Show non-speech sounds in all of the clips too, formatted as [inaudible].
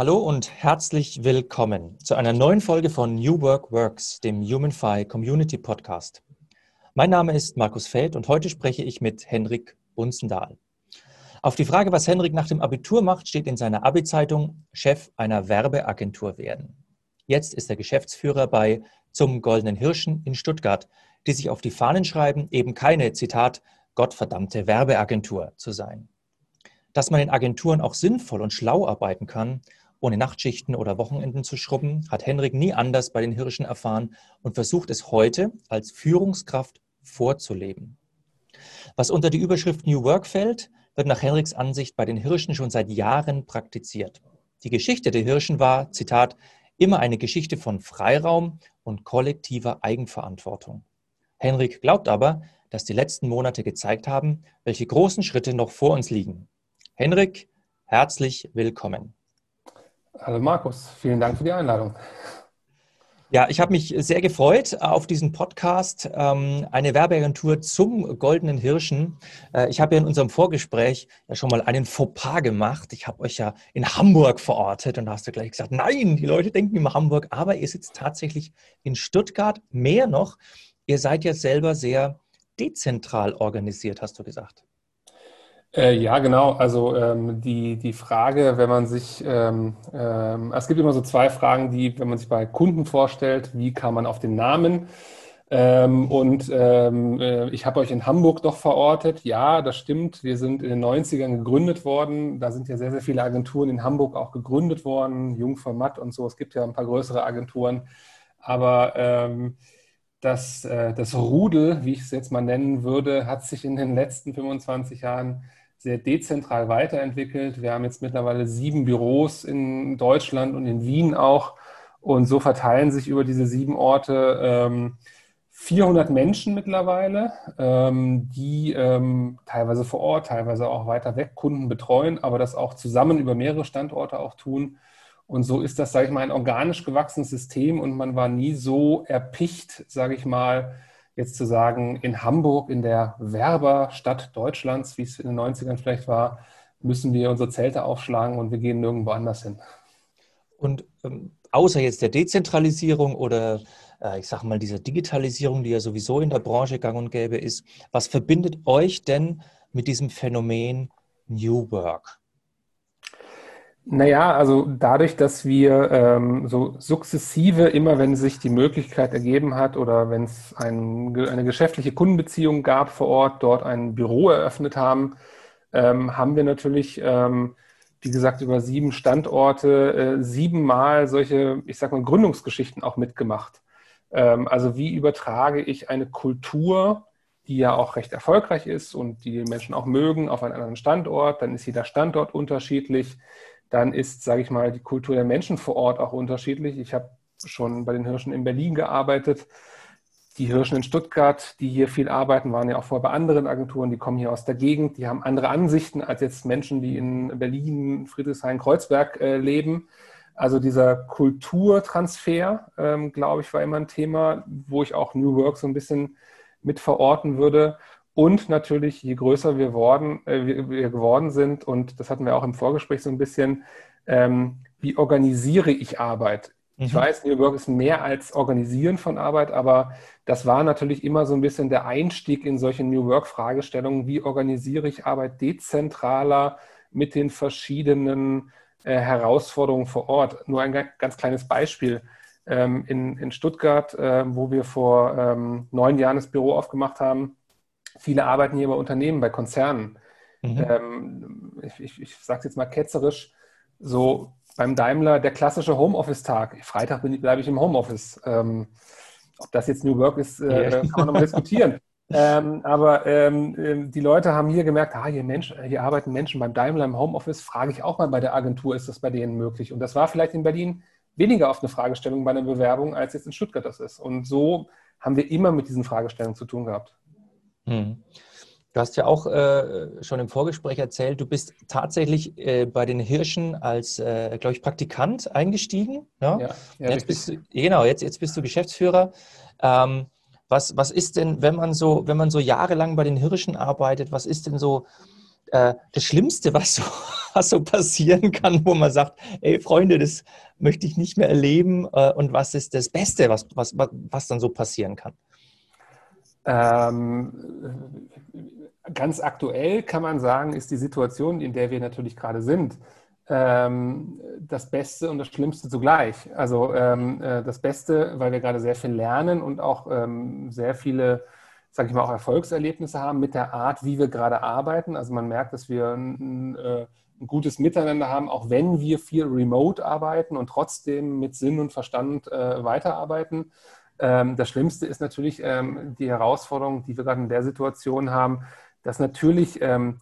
Hallo und herzlich willkommen zu einer neuen Folge von New Work Works, dem HumanFi Community Podcast. Mein Name ist Markus Feld und heute spreche ich mit Henrik Bunzendahl. Auf die Frage, was Henrik nach dem Abitur macht, steht in seiner Abi-Zeitung Chef einer Werbeagentur werden. Jetzt ist er Geschäftsführer bei Zum Goldenen Hirschen in Stuttgart, die sich auf die Fahnen schreiben, eben keine, Zitat, gottverdammte Werbeagentur zu sein. Dass man in Agenturen auch sinnvoll und schlau arbeiten kann, ohne Nachtschichten oder Wochenenden zu schrubben, hat Henrik nie anders bei den Hirschen erfahren und versucht es heute als Führungskraft vorzuleben. Was unter die Überschrift New Work fällt, wird nach Henriks Ansicht bei den Hirschen schon seit Jahren praktiziert. Die Geschichte der Hirschen war, Zitat, immer eine Geschichte von Freiraum und kollektiver Eigenverantwortung. Henrik glaubt aber, dass die letzten Monate gezeigt haben, welche großen Schritte noch vor uns liegen. Henrik, herzlich willkommen. Hallo Markus, vielen Dank für die Einladung. Ja, ich habe mich sehr gefreut auf diesen Podcast, ähm, eine Werbeagentur zum Goldenen Hirschen. Äh, ich habe ja in unserem Vorgespräch ja schon mal einen Fauxpas gemacht. Ich habe euch ja in Hamburg verortet und da hast du gleich gesagt, nein, die Leute denken immer Hamburg, aber ihr sitzt tatsächlich in Stuttgart. Mehr noch, ihr seid ja selber sehr dezentral organisiert, hast du gesagt. Äh, ja, genau. Also ähm, die, die Frage, wenn man sich, ähm, ähm, es gibt immer so zwei Fragen, die, wenn man sich bei Kunden vorstellt, wie kam man auf den Namen? Ähm, und ähm, äh, ich habe euch in Hamburg doch verortet. Ja, das stimmt. Wir sind in den 90ern gegründet worden. Da sind ja sehr, sehr viele Agenturen in Hamburg auch gegründet worden. Jungformat und so. Es gibt ja ein paar größere Agenturen. Aber ähm, das, äh, das Rudel, wie ich es jetzt mal nennen würde, hat sich in den letzten 25 Jahren sehr dezentral weiterentwickelt. Wir haben jetzt mittlerweile sieben Büros in Deutschland und in Wien auch. Und so verteilen sich über diese sieben Orte ähm, 400 Menschen mittlerweile, ähm, die ähm, teilweise vor Ort, teilweise auch weiter weg Kunden betreuen, aber das auch zusammen über mehrere Standorte auch tun. Und so ist das, sage ich mal, ein organisch gewachsenes System und man war nie so erpicht, sage ich mal, jetzt zu sagen, in Hamburg, in der Werberstadt Deutschlands, wie es in den 90ern vielleicht war, müssen wir unsere Zelte aufschlagen und wir gehen nirgendwo anders hin. Und ähm, außer jetzt der Dezentralisierung oder äh, ich sage mal dieser Digitalisierung, die ja sowieso in der Branche gang und gäbe ist, was verbindet euch denn mit diesem Phänomen New Work? Naja, also dadurch, dass wir ähm, so sukzessive, immer wenn sich die Möglichkeit ergeben hat oder wenn es ein, eine geschäftliche Kundenbeziehung gab vor Ort, dort ein Büro eröffnet haben, ähm, haben wir natürlich, ähm, wie gesagt, über sieben Standorte äh, siebenmal solche, ich sag mal, Gründungsgeschichten auch mitgemacht. Ähm, also wie übertrage ich eine Kultur, die ja auch recht erfolgreich ist und die Menschen auch mögen, auf einen anderen Standort, dann ist jeder Standort unterschiedlich dann ist, sage ich mal, die Kultur der Menschen vor Ort auch unterschiedlich. Ich habe schon bei den Hirschen in Berlin gearbeitet. Die Hirschen in Stuttgart, die hier viel arbeiten, waren ja auch vorher bei anderen Agenturen, die kommen hier aus der Gegend, die haben andere Ansichten als jetzt Menschen, die in Berlin, Friedrichshain, Kreuzberg äh, leben. Also dieser Kulturtransfer, ähm, glaube ich, war immer ein Thema, wo ich auch New Work so ein bisschen mit verorten würde. Und natürlich, je größer wir, worden, äh, wir, geworden sind, und das hatten wir auch im Vorgespräch so ein bisschen, ähm, wie organisiere ich Arbeit? Mhm. Ich weiß, New Work ist mehr als Organisieren von Arbeit, aber das war natürlich immer so ein bisschen der Einstieg in solche New Work-Fragestellungen. Wie organisiere ich Arbeit dezentraler mit den verschiedenen äh, Herausforderungen vor Ort? Nur ein ganz kleines Beispiel. Ähm, in, in Stuttgart, äh, wo wir vor ähm, neun Jahren das Büro aufgemacht haben, Viele arbeiten hier bei Unternehmen, bei Konzernen. Mhm. Ähm, ich ich, ich sage es jetzt mal ketzerisch, so beim Daimler der klassische Homeoffice-Tag. Freitag bleibe ich im Homeoffice. Ähm, ob das jetzt New Work ist, äh, kann man nochmal diskutieren. [laughs] Ähm, aber ähm, ähm, die Leute haben hier gemerkt, ah, hier, Mensch, hier arbeiten Menschen beim Daimler im Homeoffice. Frage ich auch mal bei der Agentur, ist das bei denen möglich? Und das war vielleicht in Berlin weniger oft eine Fragestellung bei einer Bewerbung, als jetzt in Stuttgart das ist. Und so haben wir immer mit diesen Fragestellungen zu tun gehabt. Hm. Du hast ja auch äh, schon im Vorgespräch erzählt, du bist tatsächlich äh, bei den Hirschen als, äh, glaube ich, Praktikant eingestiegen. Ja, ja, ja jetzt bist du, genau, jetzt, jetzt bist du Geschäftsführer. Ähm, was, was ist denn, wenn man so, wenn man so jahrelang bei den Hirschen arbeitet, was ist denn so äh, das Schlimmste, [laughs] was so, was so passieren kann, wo man sagt, ey Freunde, das möchte ich nicht mehr erleben äh, und was ist das Beste, was, was, was dann so passieren kann? Ähm, ganz aktuell kann man sagen, ist die Situation, in der wir natürlich gerade sind, ähm, das Beste und das Schlimmste zugleich. Also ähm, äh, das Beste, weil wir gerade sehr viel lernen und auch ähm, sehr viele, sage ich mal, auch Erfolgserlebnisse haben mit der Art, wie wir gerade arbeiten. Also man merkt, dass wir ein, äh, ein gutes Miteinander haben, auch wenn wir viel remote arbeiten und trotzdem mit Sinn und Verstand äh, weiterarbeiten. Ähm, das Schlimmste ist natürlich ähm, die Herausforderung, die wir gerade in der Situation haben, dass natürlich ähm,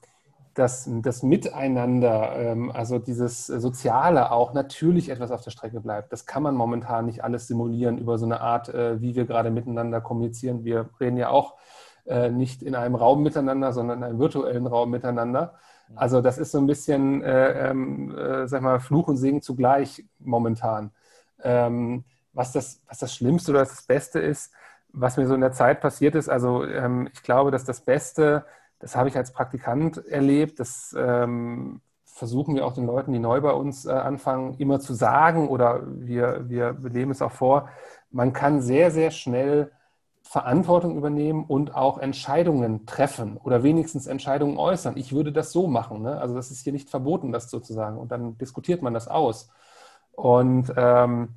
das, das Miteinander, also dieses Soziale auch natürlich etwas auf der Strecke bleibt. Das kann man momentan nicht alles simulieren über so eine Art, äh, wie wir gerade miteinander kommunizieren. Wir reden ja auch äh, nicht in einem Raum miteinander, sondern in einem virtuellen Raum miteinander. Also das ist so ein bisschen, äh, äh, sag mal, Fluch und Segen zugleich momentan. Ähm, was, das, was das Schlimmste oder das Beste ist, was mir so in der Zeit passiert ist, also ähm, ich glaube, dass das Beste das habe ich als Praktikant erlebt. Das ähm, versuchen wir auch den Leuten, die neu bei uns äh, anfangen, immer zu sagen oder wir, wir leben es auch vor. Man kann sehr, sehr schnell Verantwortung übernehmen und auch Entscheidungen treffen oder wenigstens Entscheidungen äußern. Ich würde das so machen. Ne? Also das ist hier nicht verboten, das sozusagen. Und dann diskutiert man das aus. Und ähm,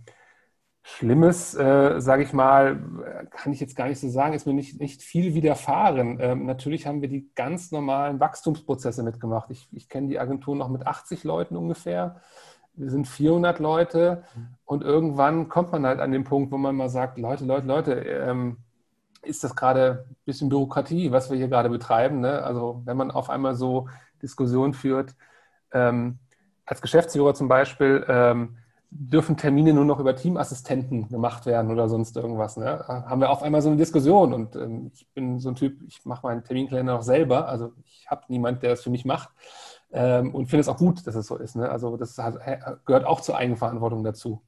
Schlimmes, äh, sage ich mal, kann ich jetzt gar nicht so sagen, ist mir nicht, nicht viel widerfahren. Ähm, natürlich haben wir die ganz normalen Wachstumsprozesse mitgemacht. Ich, ich kenne die Agentur noch mit 80 Leuten ungefähr. Wir sind 400 Leute und irgendwann kommt man halt an den Punkt, wo man mal sagt, Leute, Leute, Leute, ähm, ist das gerade ein bisschen Bürokratie, was wir hier gerade betreiben? Ne? Also wenn man auf einmal so Diskussionen führt, ähm, als Geschäftsführer zum Beispiel, ähm, dürfen Termine nur noch über Teamassistenten gemacht werden oder sonst irgendwas. Ne? Haben wir auf einmal so eine Diskussion und ähm, ich bin so ein Typ, ich mache meinen Terminkalender noch selber, also ich habe niemanden, der das für mich macht ähm, und finde es auch gut, dass es so ist. Ne? Also das hat, gehört auch zur Eigenverantwortung dazu.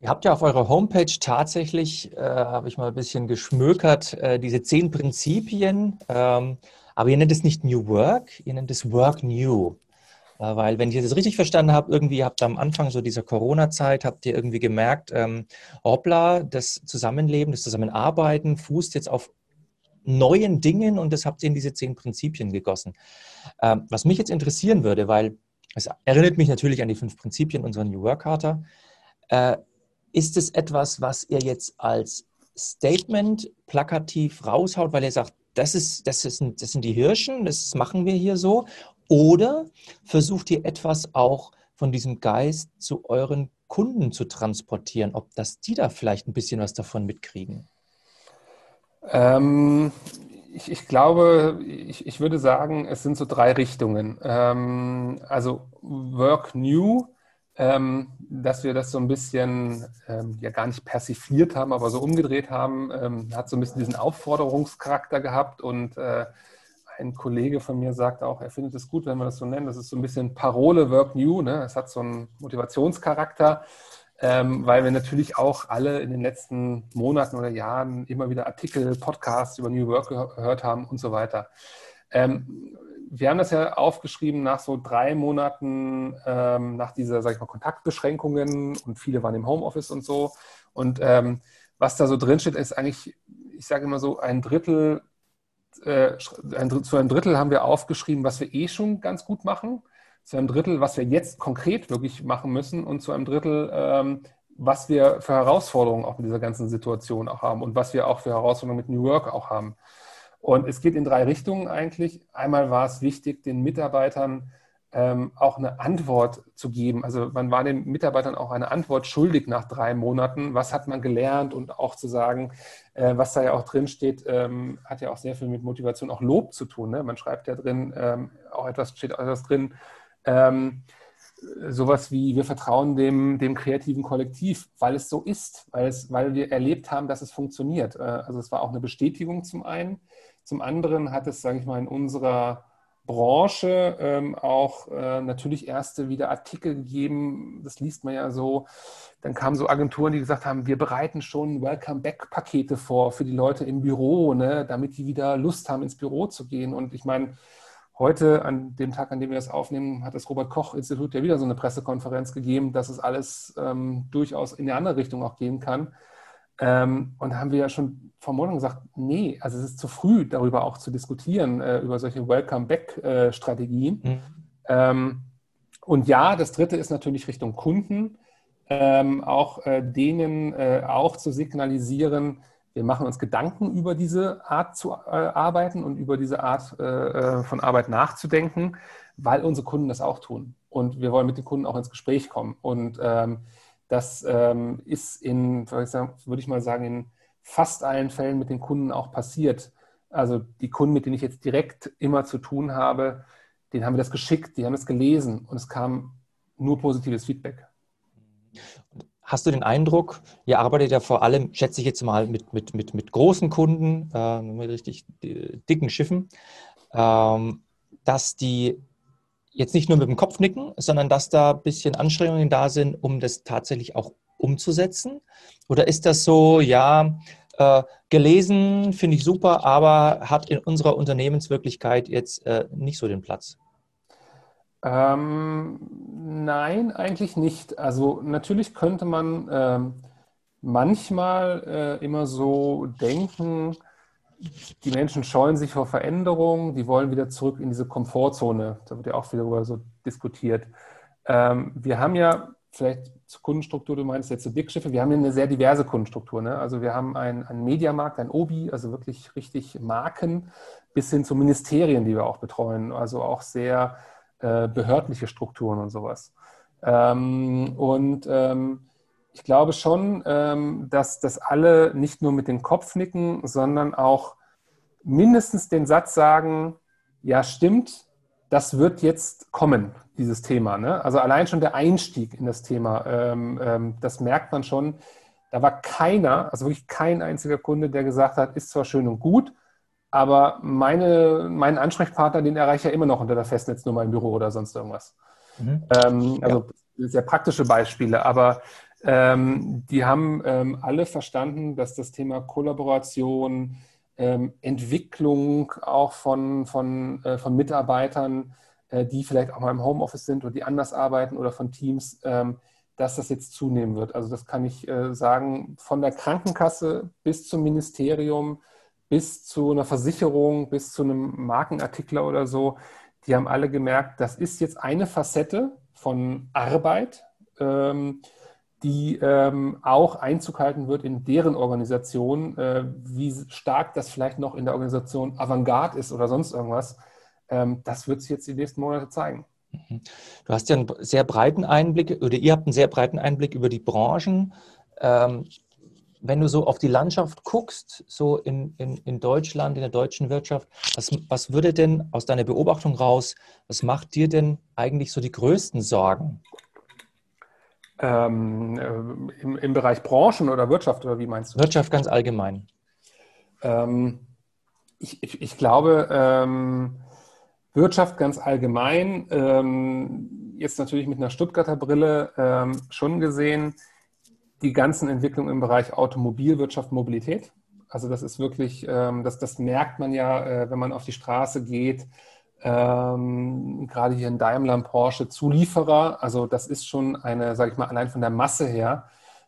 Ihr habt ja auf eurer Homepage tatsächlich, äh, habe ich mal ein bisschen geschmökert, äh, diese zehn Prinzipien, ähm, aber ihr nennt es nicht New Work, ihr nennt es Work New. Äh, weil, wenn ich das richtig verstanden habe, irgendwie habt ihr am Anfang so dieser Corona-Zeit, habt ihr irgendwie gemerkt, ähm, hoppla, das Zusammenleben, das Zusammenarbeiten fußt jetzt auf neuen Dingen und das habt ihr in diese zehn Prinzipien gegossen. Ähm, was mich jetzt interessieren würde, weil es erinnert mich natürlich an die fünf Prinzipien unserer New Work Charta, äh, ist es etwas, was ihr jetzt als Statement plakativ raushaut, weil ihr sagt, das, ist, das, ist, das sind die Hirschen, das machen wir hier so? Oder versucht ihr etwas auch von diesem Geist zu euren Kunden zu transportieren, ob das die da vielleicht ein bisschen was davon mitkriegen? Ähm, ich, ich, glaube, ich, ich, würde sagen, es sind so drei Richtungen. Ähm, also Work New, ähm, dass wir das so ein bisschen ähm, ja gar nicht persifliert haben, aber so umgedreht haben, ähm, hat so ein bisschen diesen Aufforderungscharakter gehabt und äh, ein Kollege von mir sagt auch, er findet es gut, wenn wir das so nennen. Das ist so ein bisschen Parole Work New. Ne? Es hat so einen Motivationscharakter, ähm, weil wir natürlich auch alle in den letzten Monaten oder Jahren immer wieder Artikel, Podcasts über New Work gehört haben und so weiter. Ähm, wir haben das ja aufgeschrieben nach so drei Monaten ähm, nach dieser, sag ich mal, Kontaktbeschränkungen und viele waren im Homeoffice und so. Und ähm, was da so drin steht, ist eigentlich, ich sage immer so, ein Drittel äh, ein, zu einem Drittel haben wir aufgeschrieben, was wir eh schon ganz gut machen, zu einem Drittel, was wir jetzt konkret wirklich machen müssen und zu einem Drittel, ähm, was wir für Herausforderungen auch mit dieser ganzen Situation auch haben und was wir auch für Herausforderungen mit New Work auch haben. Und es geht in drei Richtungen eigentlich. Einmal war es wichtig, den Mitarbeitern ähm, auch eine Antwort zu geben. Also man war den Mitarbeitern auch eine Antwort schuldig nach drei Monaten. Was hat man gelernt und auch zu sagen, äh, was da ja auch drin steht, ähm, hat ja auch sehr viel mit Motivation, auch Lob zu tun. Ne? Man schreibt ja drin, ähm, auch etwas steht etwas drin. Ähm, sowas wie, wir vertrauen dem, dem kreativen Kollektiv, weil es so ist, weil, es, weil wir erlebt haben, dass es funktioniert. Äh, also es war auch eine Bestätigung zum einen. Zum anderen hat es, sage ich mal, in unserer Branche ähm, auch äh, natürlich erste wieder Artikel gegeben. Das liest man ja so. Dann kamen so Agenturen, die gesagt haben, wir bereiten schon Welcome-Back-Pakete vor für die Leute im Büro, ne, damit die wieder Lust haben, ins Büro zu gehen. Und ich meine, Heute, an dem Tag, an dem wir das aufnehmen, hat das Robert-Koch-Institut ja wieder so eine Pressekonferenz gegeben, dass es alles ähm, durchaus in die andere Richtung auch gehen kann. Ähm, und haben wir ja schon vor Monaten gesagt, nee, also es ist zu früh, darüber auch zu diskutieren, äh, über solche Welcome-Back-Strategien. Mhm. Ähm, und ja, das dritte ist natürlich Richtung Kunden, ähm, auch äh, denen äh, auch zu signalisieren, wir machen uns Gedanken über diese Art zu äh, arbeiten und über diese Art äh, äh, von Arbeit nachzudenken, weil unsere Kunden das auch tun. Und wir wollen mit den Kunden auch ins Gespräch kommen. Und ähm, das ähm, ist in, würde ich mal sagen, in fast allen Fällen mit den Kunden auch passiert. Also die Kunden, mit denen ich jetzt direkt immer zu tun habe, denen haben wir das geschickt, die haben es gelesen und es kam nur positives Feedback. Hast du den Eindruck, ihr arbeitet ja vor allem, schätze ich jetzt mal, mit, mit, mit, mit großen Kunden, äh, mit richtig dicken Schiffen, ähm, dass die jetzt nicht nur mit dem Kopf nicken, sondern dass da ein bisschen Anstrengungen da sind, um das tatsächlich auch umzusetzen? Oder ist das so, ja, äh, gelesen finde ich super, aber hat in unserer Unternehmenswirklichkeit jetzt äh, nicht so den Platz? Ähm, nein, eigentlich nicht. Also natürlich könnte man ähm, manchmal äh, immer so denken, die Menschen scheuen sich vor Veränderungen, die wollen wieder zurück in diese Komfortzone. Da wird ja auch wieder darüber so diskutiert. Ähm, wir haben ja vielleicht zur Kundenstruktur, du meinst jetzt zu Dickschiffe, wir haben ja eine sehr diverse Kundenstruktur. Ne? Also wir haben einen, einen Mediamarkt, ein Obi, also wirklich richtig Marken, bis hin zu Ministerien, die wir auch betreuen. Also auch sehr äh, behördliche Strukturen und sowas. Ähm, und ähm, ich glaube schon, ähm, dass das alle nicht nur mit dem Kopf nicken, sondern auch mindestens den Satz sagen, ja stimmt, das wird jetzt kommen, dieses Thema. Ne? Also allein schon der Einstieg in das Thema, ähm, ähm, das merkt man schon. Da war keiner, also wirklich kein einziger Kunde, der gesagt hat, ist zwar schön und gut, aber meine, meinen Ansprechpartner, den erreiche ich ja immer noch unter der Festnetznummer im Büro oder sonst irgendwas. Mhm. Also sehr praktische Beispiele, aber ähm, die haben ähm, alle verstanden, dass das Thema Kollaboration, ähm, Entwicklung auch von, von, äh, von Mitarbeitern, äh, die vielleicht auch mal im Homeoffice sind oder die anders arbeiten oder von Teams, ähm, dass das jetzt zunehmen wird. Also das kann ich äh, sagen, von der Krankenkasse bis zum Ministerium, bis zu einer Versicherung, bis zu einem Markenartikler oder so, die haben alle gemerkt, das ist jetzt eine Facette von Arbeit, ähm, die ähm, auch Einzug halten wird in deren Organisation, äh, wie stark das vielleicht noch in der Organisation Avantgarde ist oder sonst irgendwas. Ähm, das wird sich jetzt die nächsten Monate zeigen. Mhm. Du hast ja einen sehr breiten Einblick oder ihr habt einen sehr breiten Einblick über die Branchen. Ähm, wenn du so auf die Landschaft guckst, so in, in, in Deutschland, in der deutschen Wirtschaft, was, was würde denn aus deiner Beobachtung raus, was macht dir denn eigentlich so die größten Sorgen? Ähm, äh, im, im, Bereich Branchen oder Wirtschaft oder wie meinst du? Wirtschaft ganz allgemein. Ähm, ich, ich, ich, glaube, ähm, Wirtschaft ganz allgemein, ähm, jetzt natürlich mit einer Stuttgarter Brille ähm, schon gesehen, die ganzen Entwicklungen im Bereich Automobilwirtschaft, Mobilität. Also das ist wirklich, ähm, das, das merkt man ja, äh, wenn man auf die Straße geht. Ähm, gerade hier in Daimler, Porsche, Zulieferer. Also das ist schon eine, sage ich mal, allein von der Masse her,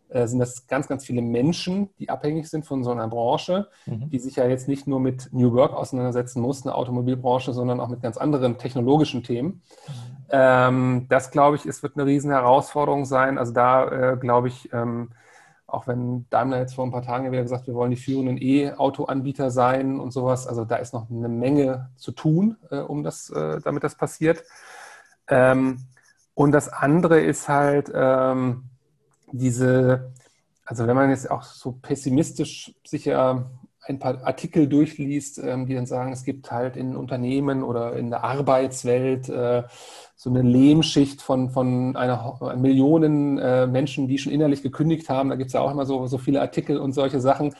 äh, sind das ganz, ganz viele Menschen, die abhängig sind von so einer Branche, mhm. die sich ja jetzt nicht nur mit New Work auseinandersetzen muss, eine Automobilbranche, sondern auch mit ganz anderen technologischen Themen. Mhm. Ähm, das, glaube ich, ist, wird eine riesen Herausforderung sein. Also da, äh, glaube ich, ähm, auch wenn Daimler jetzt vor ein paar Tagen wieder gesagt, wir wollen die führenden E-Auto-Anbieter sein und sowas. Also da ist noch eine Menge zu tun, äh, um das, äh, damit das passiert. Ähm, und das andere ist halt ähm, diese, also wenn man jetzt auch so pessimistisch sicher ein paar Artikel durchliest, ähm, die dann sagen, es gibt halt in Unternehmen oder in der Arbeitswelt äh, so eine Lehmschicht von, von einer Millionen äh, Menschen, die schon innerlich gekündigt haben. Da gibt es ja auch immer so, so viele Artikel und solche Sachen.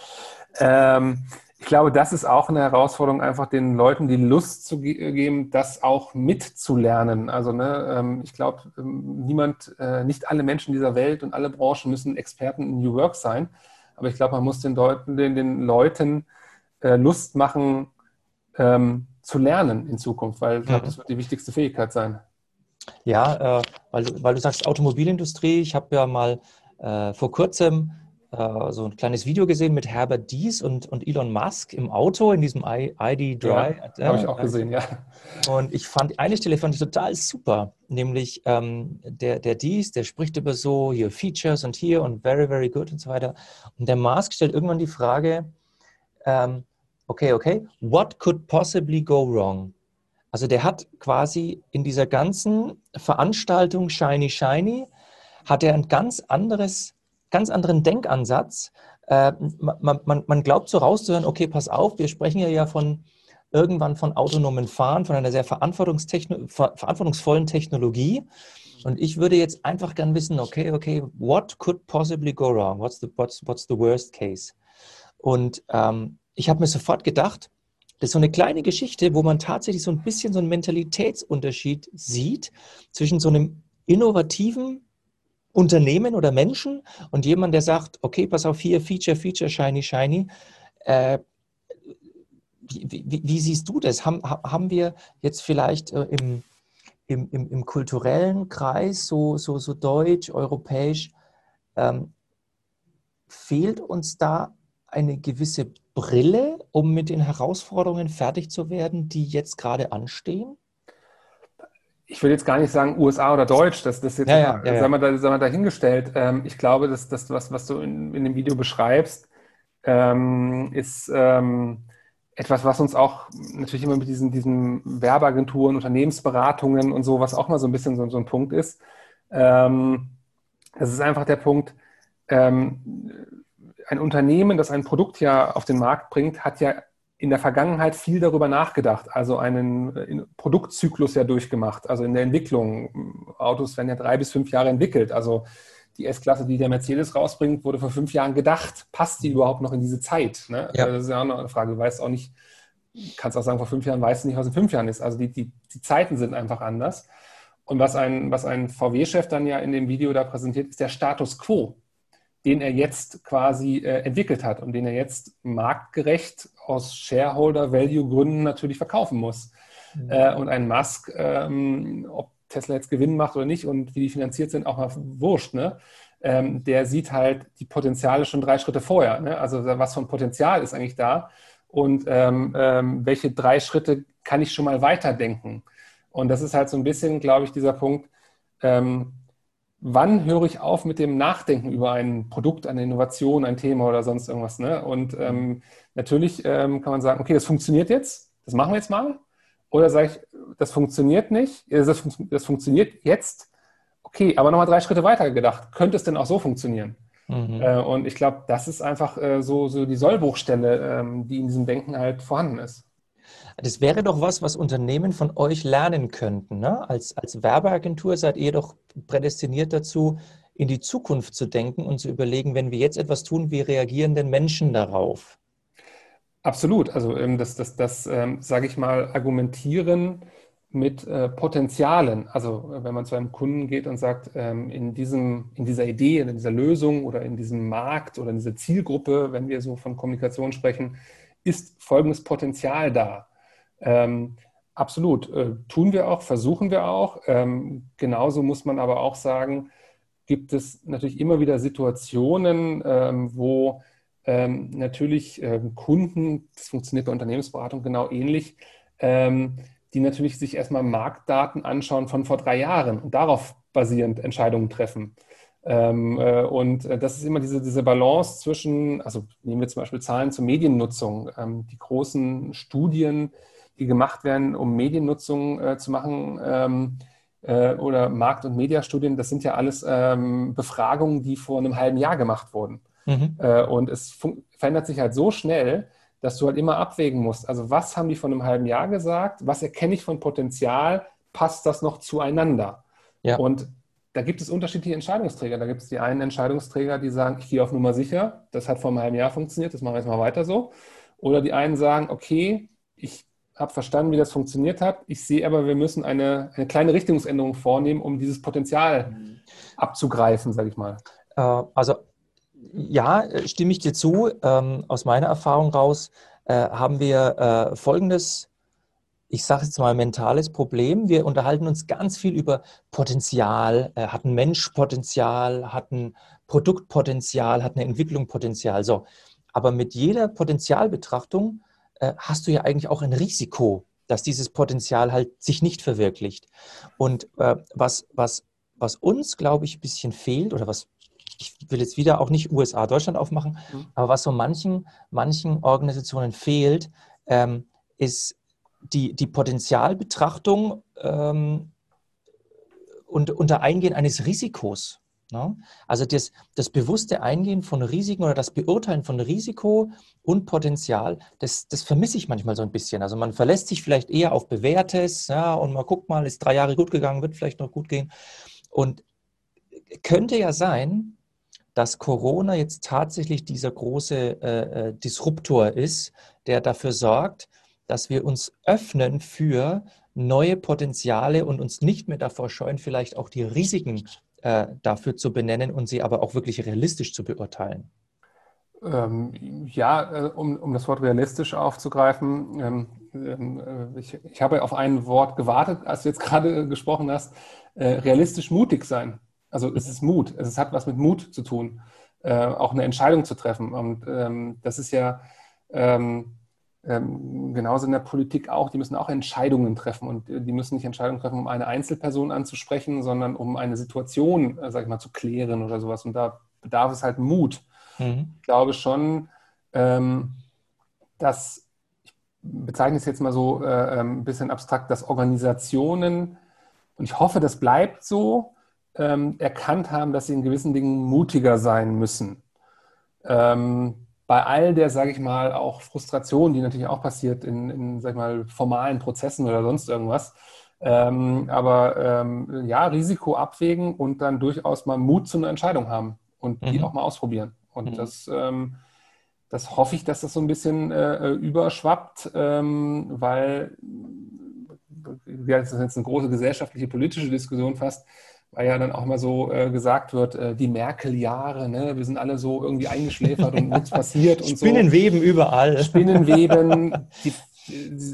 Ähm, ich glaube, das ist auch eine Herausforderung, einfach den Leuten die Lust zu ge geben, das auch mitzulernen. Also ne, ähm, ich glaube, niemand, äh, nicht alle Menschen dieser Welt und alle Branchen müssen Experten in New Work sein. Aber ich glaube, man muss den, Leuten, den, den Leuten äh, Lust machen, ähm, zu lernen in Zukunft, weil ich glaube, mhm. das wird die wichtigste Fähigkeit sein. Ja, äh, weil, weil du sagst Automobilindustrie. Ich habe ja mal äh, vor kurzem äh, so ein kleines Video gesehen mit Herbert Dies und, und Elon Musk im Auto in diesem ID Drive. Ja, Habe ich auch gesehen, ja. Und ich fand, eine Stelle fand ich total super, nämlich ähm, der, der Dies, der spricht über so hier Features und hier und very, very good und so weiter. Und der Musk stellt irgendwann die Frage, ähm, okay, okay, what could possibly go wrong? Also der hat quasi in dieser ganzen Veranstaltung Shiny Shiny, hat er ein ganz anderes, ganz anderen Denkansatz. Äh, man, man, man glaubt so rauszuhören, okay, pass auf, wir sprechen ja, ja von irgendwann von autonomen Fahren, von einer sehr verantwortungsvollen Technologie. Und ich würde jetzt einfach gern wissen, okay, okay, what could possibly go wrong? What's the, what's, what's the worst case? Und ähm, ich habe mir sofort gedacht, das ist so eine kleine Geschichte, wo man tatsächlich so ein bisschen so einen Mentalitätsunterschied sieht zwischen so einem innovativen Unternehmen oder Menschen und jemand, der sagt, okay, pass auf hier, Feature, Feature, Shiny, Shiny. Äh, wie, wie, wie, siehst du das? Haben, haben wir jetzt vielleicht äh, im, im, im, im, kulturellen Kreis, so, so, so deutsch, europäisch, ähm, fehlt uns da eine gewisse Brille, um mit den Herausforderungen fertig zu werden, die jetzt gerade anstehen? Ich will jetzt gar nicht sagen USA oder Deutsch, das, das jetzt ja, ja, ja, sagen, wir da, wir dahingestellt. Ähm, ich glaube, dass das, was, was du in, in dem Video beschreibst, ähm, ist ähm, etwas, was uns auch natürlich immer mit diesen, diesen Werbeagenturen, Unternehmensberatungen und so, was auch mal so ein bisschen so, so ein Punkt ist. Ähm, das ist einfach der Punkt, ähm, ein Unternehmen, das ein Produkt ja auf den Markt bringt, hat ja in der Vergangenheit viel darüber nachgedacht, also einen äh, Produktzyklus ja durchgemacht, also in der Entwicklung. Autos werden ja drei bis fünf Jahre entwickelt. Also die S-Klasse, die der Mercedes rausbringt, wurde vor fünf Jahren gedacht. Passt die überhaupt noch in diese Zeit? Ne? Ja. Das ist ja auch noch eine Frage. Du weißt auch nicht, kannst auch sagen, vor fünf Jahren weißt du nicht, was in fünf Jahren ist. Also die, die, die Zeiten sind einfach anders. Und was ein, was ein VW-Chef dann ja in dem Video da präsentiert, ist der Status quo den er jetzt quasi äh, entwickelt hat und den er jetzt marktgerecht aus Shareholder-Value-Gründen natürlich verkaufen muss. Mhm. Äh, und ein Musk, ähm, ob Tesla jetzt Gewinn macht oder nicht und wie die finanziert sind, auch mal wurscht, ne? Ähm, der sieht halt die Potenziale schon drei Schritte vorher. Ne? Also was von Potenzial ist eigentlich da und ähm, ähm, welche drei Schritte kann ich schon mal weiterdenken? Und das ist halt so ein bisschen, glaube ich, dieser Punkt, ähm, wann höre ich auf mit dem Nachdenken über ein Produkt, eine Innovation, ein Thema oder sonst irgendwas. Ne? Und ähm, natürlich ähm, kann man sagen, okay, das funktioniert jetzt, das machen wir jetzt mal. Oder sage ich, das funktioniert nicht, äh, das, das funktioniert jetzt, okay, aber nochmal drei Schritte weiter gedacht. Könnte es denn auch so funktionieren? Mhm. Äh, und ich glaube, das ist einfach äh, so, so die Sollbruchstelle, ähm, die in diesem Denken halt vorhanden ist. Das wäre doch was, was Unternehmen von euch lernen könnten. Ne? Als, als Werbeagentur seid ihr doch prädestiniert dazu, in die Zukunft zu denken und zu überlegen, wenn wir jetzt etwas tun, wie reagieren denn Menschen darauf? Absolut. Also ähm, das, das, das ähm, sage ich mal, argumentieren mit äh, Potenzialen. Also wenn man zu einem Kunden geht und sagt, ähm, in, diesem, in dieser Idee, in dieser Lösung oder in diesem Markt oder in dieser Zielgruppe, wenn wir so von Kommunikation sprechen, ist folgendes Potenzial da. Ähm, absolut, äh, tun wir auch, versuchen wir auch. Ähm, genauso muss man aber auch sagen, gibt es natürlich immer wieder Situationen, ähm, wo ähm, natürlich ähm, Kunden, das funktioniert bei Unternehmensberatung genau ähnlich, ähm, die natürlich sich erstmal Marktdaten anschauen von vor drei Jahren und darauf basierend Entscheidungen treffen. Ähm, äh, und äh, das ist immer diese, diese Balance zwischen, also nehmen wir zum Beispiel Zahlen zur Mediennutzung, ähm, die großen Studien, die gemacht werden, um Mediennutzung äh, zu machen ähm, äh, oder Markt- und Mediastudien, das sind ja alles ähm, Befragungen, die vor einem halben Jahr gemacht wurden. Mhm. Äh, und es verändert sich halt so schnell, dass du halt immer abwägen musst. Also was haben die vor einem halben Jahr gesagt? Was erkenne ich von Potenzial? Passt das noch zueinander? Ja. Und da gibt es unterschiedliche Entscheidungsträger. Da gibt es die einen Entscheidungsträger, die sagen, ich gehe auf Nummer sicher, das hat vor einem halben Jahr funktioniert, das machen wir jetzt mal weiter so. Oder die einen sagen, okay, ich habe verstanden, wie das funktioniert hat. Ich sehe aber, wir müssen eine, eine kleine Richtungsänderung vornehmen, um dieses Potenzial abzugreifen, sage ich mal. Äh, also ja, stimme ich dir zu. Ähm, aus meiner Erfahrung raus äh, haben wir äh, Folgendes ich sage jetzt mal, mentales Problem. Wir unterhalten uns ganz viel über Potenzial. Äh, hat ein Mensch Potenzial, hat ein Produktpotenzial, hat eine Entwicklung Potenzial. So. Aber mit jeder Potenzialbetrachtung äh, hast du ja eigentlich auch ein Risiko, dass dieses Potenzial halt sich nicht verwirklicht. Und äh, was, was, was uns, glaube ich, ein bisschen fehlt oder was ich will jetzt wieder auch nicht USA, Deutschland aufmachen, mhm. aber was so manchen, manchen Organisationen fehlt, ähm, ist die, die Potenzialbetrachtung ähm, und unter Eingehen eines Risikos. Ne? Also das, das bewusste Eingehen von Risiken oder das Beurteilen von Risiko und Potenzial, das, das vermisse ich manchmal so ein bisschen. Also man verlässt sich vielleicht eher auf Bewährtes ja, und man guckt mal, ist drei Jahre gut gegangen, wird vielleicht noch gut gehen. Und könnte ja sein, dass Corona jetzt tatsächlich dieser große äh, äh Disruptor ist, der dafür sorgt, dass wir uns öffnen für neue Potenziale und uns nicht mehr davor scheuen, vielleicht auch die Risiken äh, dafür zu benennen und sie aber auch wirklich realistisch zu beurteilen. Ähm, ja, äh, um, um das Wort realistisch aufzugreifen, ähm, ähm, äh, ich, ich habe auf ein Wort gewartet, als du jetzt gerade gesprochen hast, äh, realistisch mutig sein. Also es ist Mut, es hat was mit Mut zu tun, äh, auch eine Entscheidung zu treffen. Und ähm, das ist ja, ähm, ähm, genauso in der Politik auch, die müssen auch Entscheidungen treffen und äh, die müssen nicht Entscheidungen treffen, um eine Einzelperson anzusprechen, sondern um eine Situation, äh, sag ich mal, zu klären oder sowas. Und da bedarf es halt Mut. Mhm. Ich glaube schon, ähm, dass, ich bezeichne es jetzt mal so äh, ähm, ein bisschen abstrakt, dass Organisationen, und ich hoffe, das bleibt so, ähm, erkannt haben, dass sie in gewissen Dingen mutiger sein müssen. Ähm, bei all der, sage ich mal, auch Frustration, die natürlich auch passiert in, in sag ich mal, formalen Prozessen oder sonst irgendwas. Ähm, aber ähm, ja, Risiko abwägen und dann durchaus mal Mut zu einer Entscheidung haben und die mhm. auch mal ausprobieren. Und mhm. das, ähm, das hoffe ich, dass das so ein bisschen äh, überschwappt, ähm, weil ja, das ist jetzt eine große gesellschaftliche, politische Diskussion fast, weil ja dann auch mal so äh, gesagt wird, äh, die Merkel-Jahre, ne? wir sind alle so irgendwie eingeschläfert und [laughs] nichts passiert und Spinnenweben so. überall. Spinnenweben, [laughs] die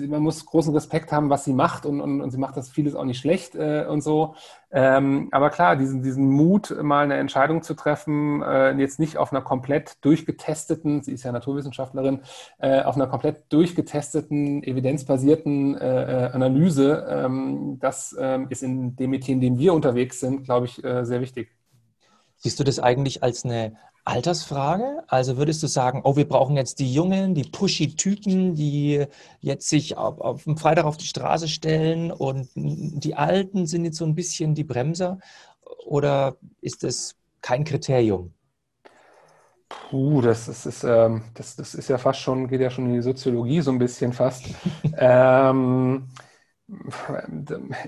man muss großen Respekt haben, was sie macht und, und, und sie macht das vieles auch nicht schlecht äh, und so. Ähm, aber klar, diesen, diesen Mut, mal eine Entscheidung zu treffen, äh, jetzt nicht auf einer komplett durchgetesteten, sie ist ja Naturwissenschaftlerin, äh, auf einer komplett durchgetesteten, evidenzbasierten äh, Analyse, ähm, das ähm, ist in dem Metier, in dem wir unterwegs sind, glaube ich, äh, sehr wichtig. Siehst du das eigentlich als eine Altersfrage? Also würdest du sagen, oh, wir brauchen jetzt die Jungen, die pushy Typen, die jetzt sich auf, auf dem Freitag auf die Straße stellen und die Alten sind jetzt so ein bisschen die Bremser? Oder ist das kein Kriterium? Puh, das, das, ist, ähm, das, das ist ja fast schon, geht ja schon in die Soziologie so ein bisschen fast. [laughs] ähm,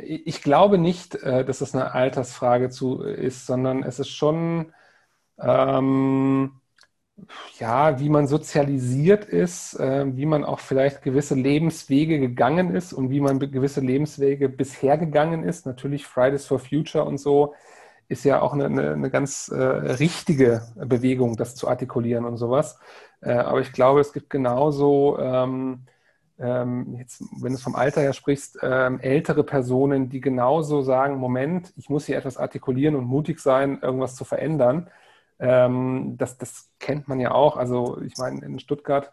ich glaube nicht, äh, dass es eine Altersfrage zu ist, sondern es ist schon ähm, ja, wie man sozialisiert ist, äh, wie man auch vielleicht gewisse Lebenswege gegangen ist und wie man gewisse Lebenswege bisher gegangen ist. Natürlich Fridays for Future und so ist ja auch eine, eine, eine ganz äh, richtige Bewegung, das zu artikulieren und sowas. Äh, aber ich glaube, es gibt genauso, ähm, ähm, jetzt, wenn du vom Alter her sprichst, ähm, ältere Personen, die genauso sagen, Moment, ich muss hier etwas artikulieren und mutig sein, irgendwas zu verändern. Ähm, das, das kennt man ja auch. Also ich meine, in Stuttgart,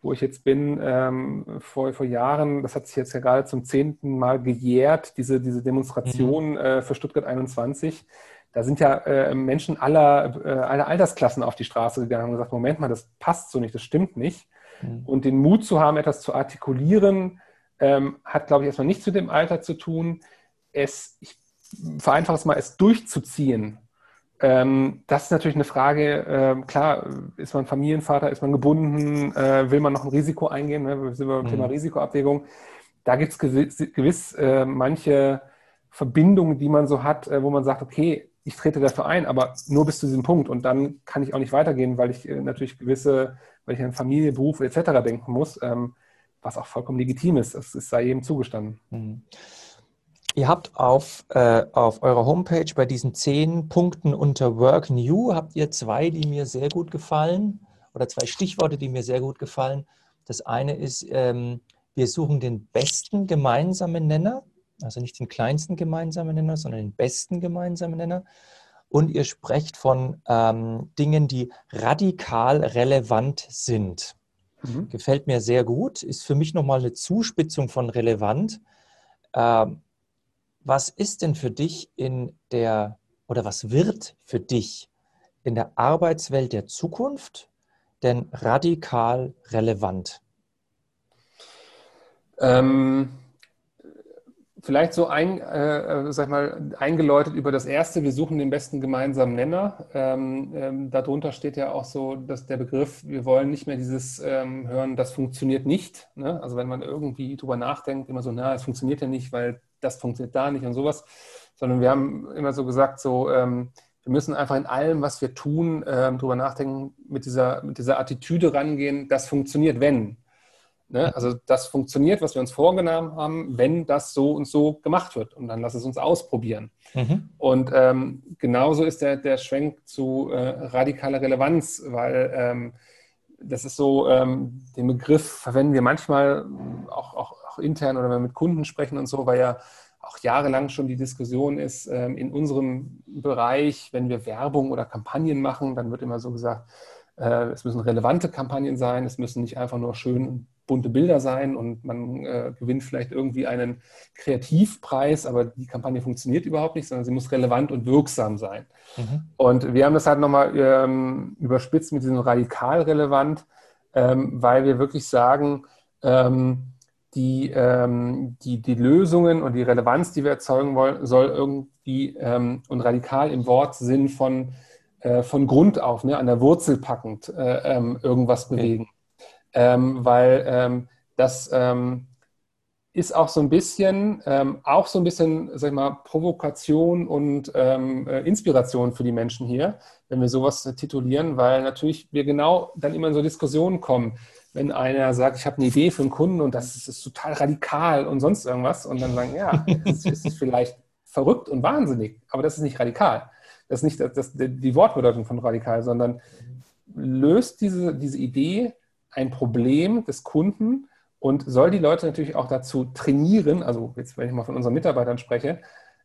wo ich jetzt bin, ähm, vor, vor Jahren, das hat sich jetzt ja gerade zum zehnten Mal gejährt, diese, diese Demonstration mhm. äh, für Stuttgart 21. Da sind ja äh, Menschen aller, äh, aller Altersklassen auf die Straße gegangen und gesagt, Moment mal, das passt so nicht, das stimmt nicht. Mhm. Und den Mut zu haben, etwas zu artikulieren, ähm, hat, glaube ich, erstmal nichts mit dem Alter zu tun. Es, ich vereinfache es mal, es durchzuziehen ähm, das ist natürlich eine Frage, äh, klar, ist man Familienvater, ist man gebunden, äh, will man noch ein Risiko eingehen, ne? wir sind beim mhm. Thema Risikoabwägung. Da gibt es gewiss, gewiss äh, manche Verbindungen, die man so hat, äh, wo man sagt, okay, ich trete dafür ein, aber nur bis zu diesem Punkt und dann kann ich auch nicht weitergehen, weil ich äh, natürlich gewisse, weil ich an Familie, Beruf etc. denken muss, ähm, was auch vollkommen legitim ist. Das, das sei jedem zugestanden. Mhm. Ihr habt auf, äh, auf eurer Homepage bei diesen zehn Punkten unter Work New, habt ihr zwei, die mir sehr gut gefallen oder zwei Stichworte, die mir sehr gut gefallen. Das eine ist ähm, wir suchen den besten gemeinsamen Nenner, also nicht den kleinsten gemeinsamen Nenner, sondern den besten gemeinsamen Nenner. Und ihr sprecht von ähm, Dingen, die radikal relevant sind. Mhm. Gefällt mir sehr gut, ist für mich nochmal eine Zuspitzung von relevant. Ähm, was ist denn für dich in der, oder was wird für dich in der Arbeitswelt der Zukunft denn radikal relevant? Ähm, vielleicht so ein, äh, sag mal, eingeläutet über das erste, wir suchen den besten gemeinsamen Nenner. Ähm, ähm, darunter steht ja auch so, dass der Begriff, wir wollen nicht mehr dieses ähm, hören, das funktioniert nicht. Ne? Also wenn man irgendwie drüber nachdenkt, immer so, na, es funktioniert ja nicht, weil das funktioniert da nicht und sowas, sondern wir haben immer so gesagt, so, ähm, wir müssen einfach in allem, was wir tun, ähm, drüber nachdenken, mit dieser, mit dieser Attitüde rangehen, das funktioniert, wenn. Ne? Also das funktioniert, was wir uns vorgenommen haben, wenn das so und so gemacht wird. Und dann lass es uns ausprobieren. Mhm. Und ähm, genauso ist der, der Schwenk zu äh, radikaler Relevanz, weil ähm, das ist so, ähm, den Begriff verwenden wir manchmal auch, auch, auch, intern oder wenn wir mit Kunden sprechen und so, weil ja auch jahrelang schon die Diskussion ist, ähm, in unserem Bereich, wenn wir Werbung oder Kampagnen machen, dann wird immer so gesagt, äh, es müssen relevante Kampagnen sein, es müssen nicht einfach nur schön bunte Bilder sein und man äh, gewinnt vielleicht irgendwie einen Kreativpreis, aber die Kampagne funktioniert überhaupt nicht, sondern sie muss relevant und wirksam sein. Mhm. Und wir haben das halt nochmal ähm, überspitzt mit diesem radikal relevant, ähm, weil wir wirklich sagen, ähm, die, ähm, die, die Lösungen und die Relevanz, die wir erzeugen wollen, soll irgendwie ähm, und radikal im Wortsinn von, äh, von Grund auf, ne, an der Wurzel packend äh, ähm, irgendwas bewegen ähm, weil ähm, das ähm, ist auch so ein bisschen, auch so ein bisschen, sag ich mal, Provokation und äh, Inspiration für die Menschen hier, wenn wir sowas titulieren, weil natürlich wir genau dann immer in so Diskussionen kommen. Wenn einer sagt, ich habe eine Idee für einen Kunden und das ist, ist total radikal und sonst irgendwas und dann sagen, ja, [laughs] es ist, ist vielleicht verrückt und wahnsinnig, aber das ist nicht radikal. Das ist nicht das, das, die Wortbedeutung von radikal, sondern löst diese, diese Idee ein Problem des Kunden und soll die Leute natürlich auch dazu trainieren, also jetzt, wenn ich mal von unseren Mitarbeitern spreche,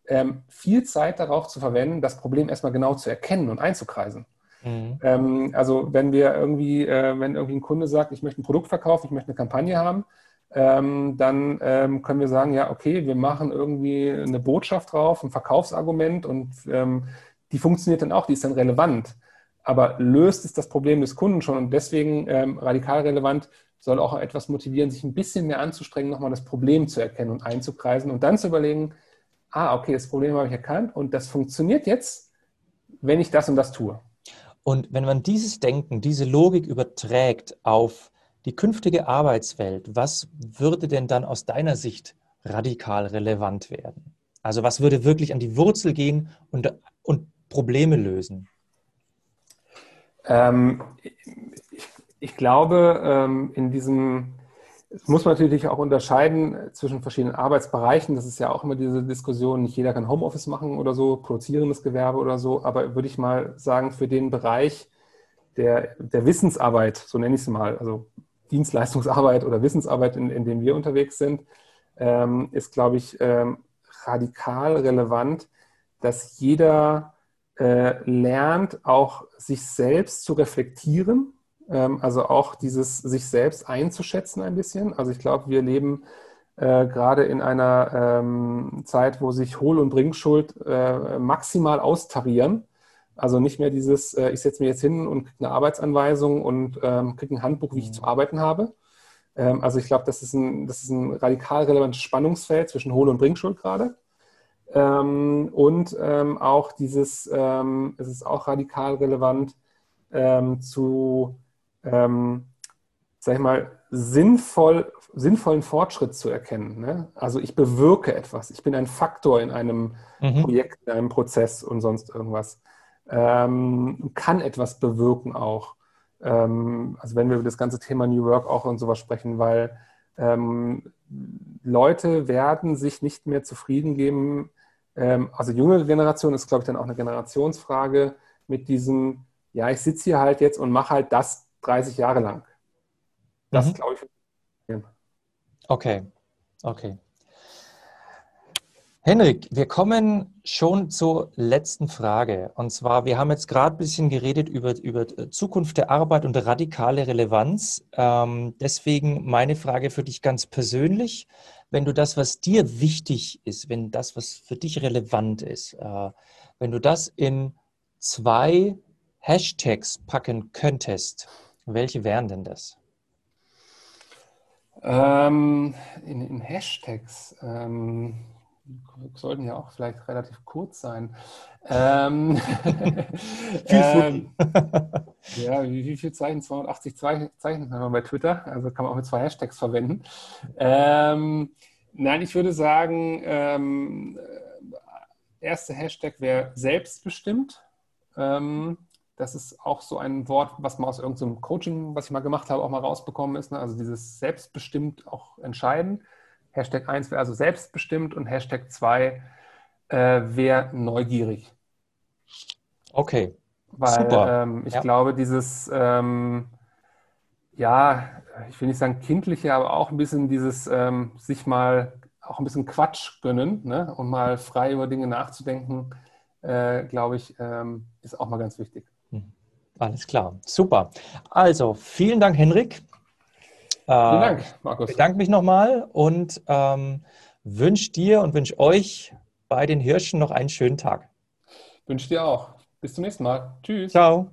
ähm, viel Zeit darauf zu verwenden, das Problem erstmal genau zu erkennen und einzukreisen. Mhm. Ähm, also wenn wir irgendwie, äh, wenn irgendwie ein Kunde sagt, ich möchte ein Produkt verkaufen, ich möchte eine Kampagne haben, ähm, dann ähm, können wir sagen, ja, okay, wir machen irgendwie eine Botschaft drauf, ein Verkaufsargument und ähm, die funktioniert dann auch, die ist dann relevant aber löst es das Problem des Kunden schon und deswegen ähm, radikal relevant soll auch etwas motivieren, sich ein bisschen mehr anzustrengen, nochmal das Problem zu erkennen und einzukreisen und dann zu überlegen, ah, okay, das Problem habe ich erkannt und das funktioniert jetzt, wenn ich das und das tue. Und wenn man dieses Denken, diese Logik überträgt auf die künftige Arbeitswelt, was würde denn dann aus deiner Sicht radikal relevant werden? Also was würde wirklich an die Wurzel gehen und, und Probleme lösen? Ähm, ich, ich, glaube, ähm, in diesem, es muss man natürlich auch unterscheiden zwischen verschiedenen Arbeitsbereichen. Das ist ja auch immer diese Diskussion, nicht jeder kann Homeoffice machen oder so, produzierendes Gewerbe oder so, aber würde ich mal sagen, für den Bereich der, der Wissensarbeit, so nenne ich es mal, also Dienstleistungsarbeit oder Wissensarbeit, in, in dem wir unterwegs sind, ähm, ist, glaube ich, ähm, radikal relevant, dass jeder äh, lernt, auch sich selbst zu reflektieren, also auch dieses sich selbst einzuschätzen ein bisschen. Also ich glaube, wir leben äh, gerade in einer ähm, Zeit, wo sich Hohl- und Bringschuld äh, maximal austarieren. Also nicht mehr dieses, äh, ich setze mich jetzt hin und kriege eine Arbeitsanweisung und ähm, kriege ein Handbuch, wie ich zu arbeiten habe. Ähm, also ich glaube, das, ist ein, das ist ein radikal relevantes Spannungsfeld zwischen Hohl- und Bringschuld gerade. Ähm, und ähm, auch dieses, ähm, es ist auch radikal relevant ähm, zu, ähm, sag ich mal, sinnvoll, sinnvollen Fortschritt zu erkennen. Ne? Also ich bewirke etwas, ich bin ein Faktor in einem mhm. Projekt, in einem Prozess und sonst irgendwas. Ähm, kann etwas bewirken auch. also wenn wir über das ganze Thema New Work auch und sowas sprechen, weil Leute werden sich nicht mehr zufrieden geben, ähm, also jüngere Generation ist, glaube ich, dann auch eine Generationsfrage mit diesem, ja, ich sitze hier halt jetzt und mache halt das 30 Jahre lang. Das mhm. glaube ich. Okay, okay. Henrik, wir kommen schon zur letzten Frage. Und zwar, wir haben jetzt gerade ein bisschen geredet über, über Zukunft der Arbeit und radikale Relevanz. Ähm, deswegen meine Frage für dich ganz persönlich. Wenn du das, was dir wichtig ist, wenn das, was für dich relevant ist, äh, wenn du das in zwei Hashtags packen könntest, welche wären denn das? Ähm, in, in, Hashtags. Ähm sollten ja auch vielleicht relativ kurz sein. Ähm, [laughs] ähm, ja, wie, wie viel Zeichen? 280 Zeichen haben wir bei Twitter, also kann man auch mit zwei Hashtags verwenden. Ähm, nein, ich würde sagen, ähm, erster Hashtag wäre selbstbestimmt. Ähm, das ist auch so ein Wort, was man aus irgendeinem Coaching, was ich mal gemacht habe, auch mal rausbekommen ist. Ne? Also dieses selbstbestimmt auch entscheiden. Hashtag 1 wäre also selbstbestimmt und Hashtag 2 äh, wäre neugierig. Okay. Weil Super. Ähm, ich ja. glaube, dieses, ähm, ja, ich will nicht sagen kindliche, aber auch ein bisschen dieses ähm, sich mal auch ein bisschen Quatsch gönnen ne? und mal frei über Dinge nachzudenken, äh, glaube ich, ähm, ist auch mal ganz wichtig. Alles klar, super. Also, vielen Dank, Henrik. Vielen Dank, Markus. Ich bedanke mich nochmal und ähm, wünsche dir und wünsche euch bei den Hirschen noch einen schönen Tag. Wünsche dir auch. Bis zum nächsten Mal. Tschüss. Ciao.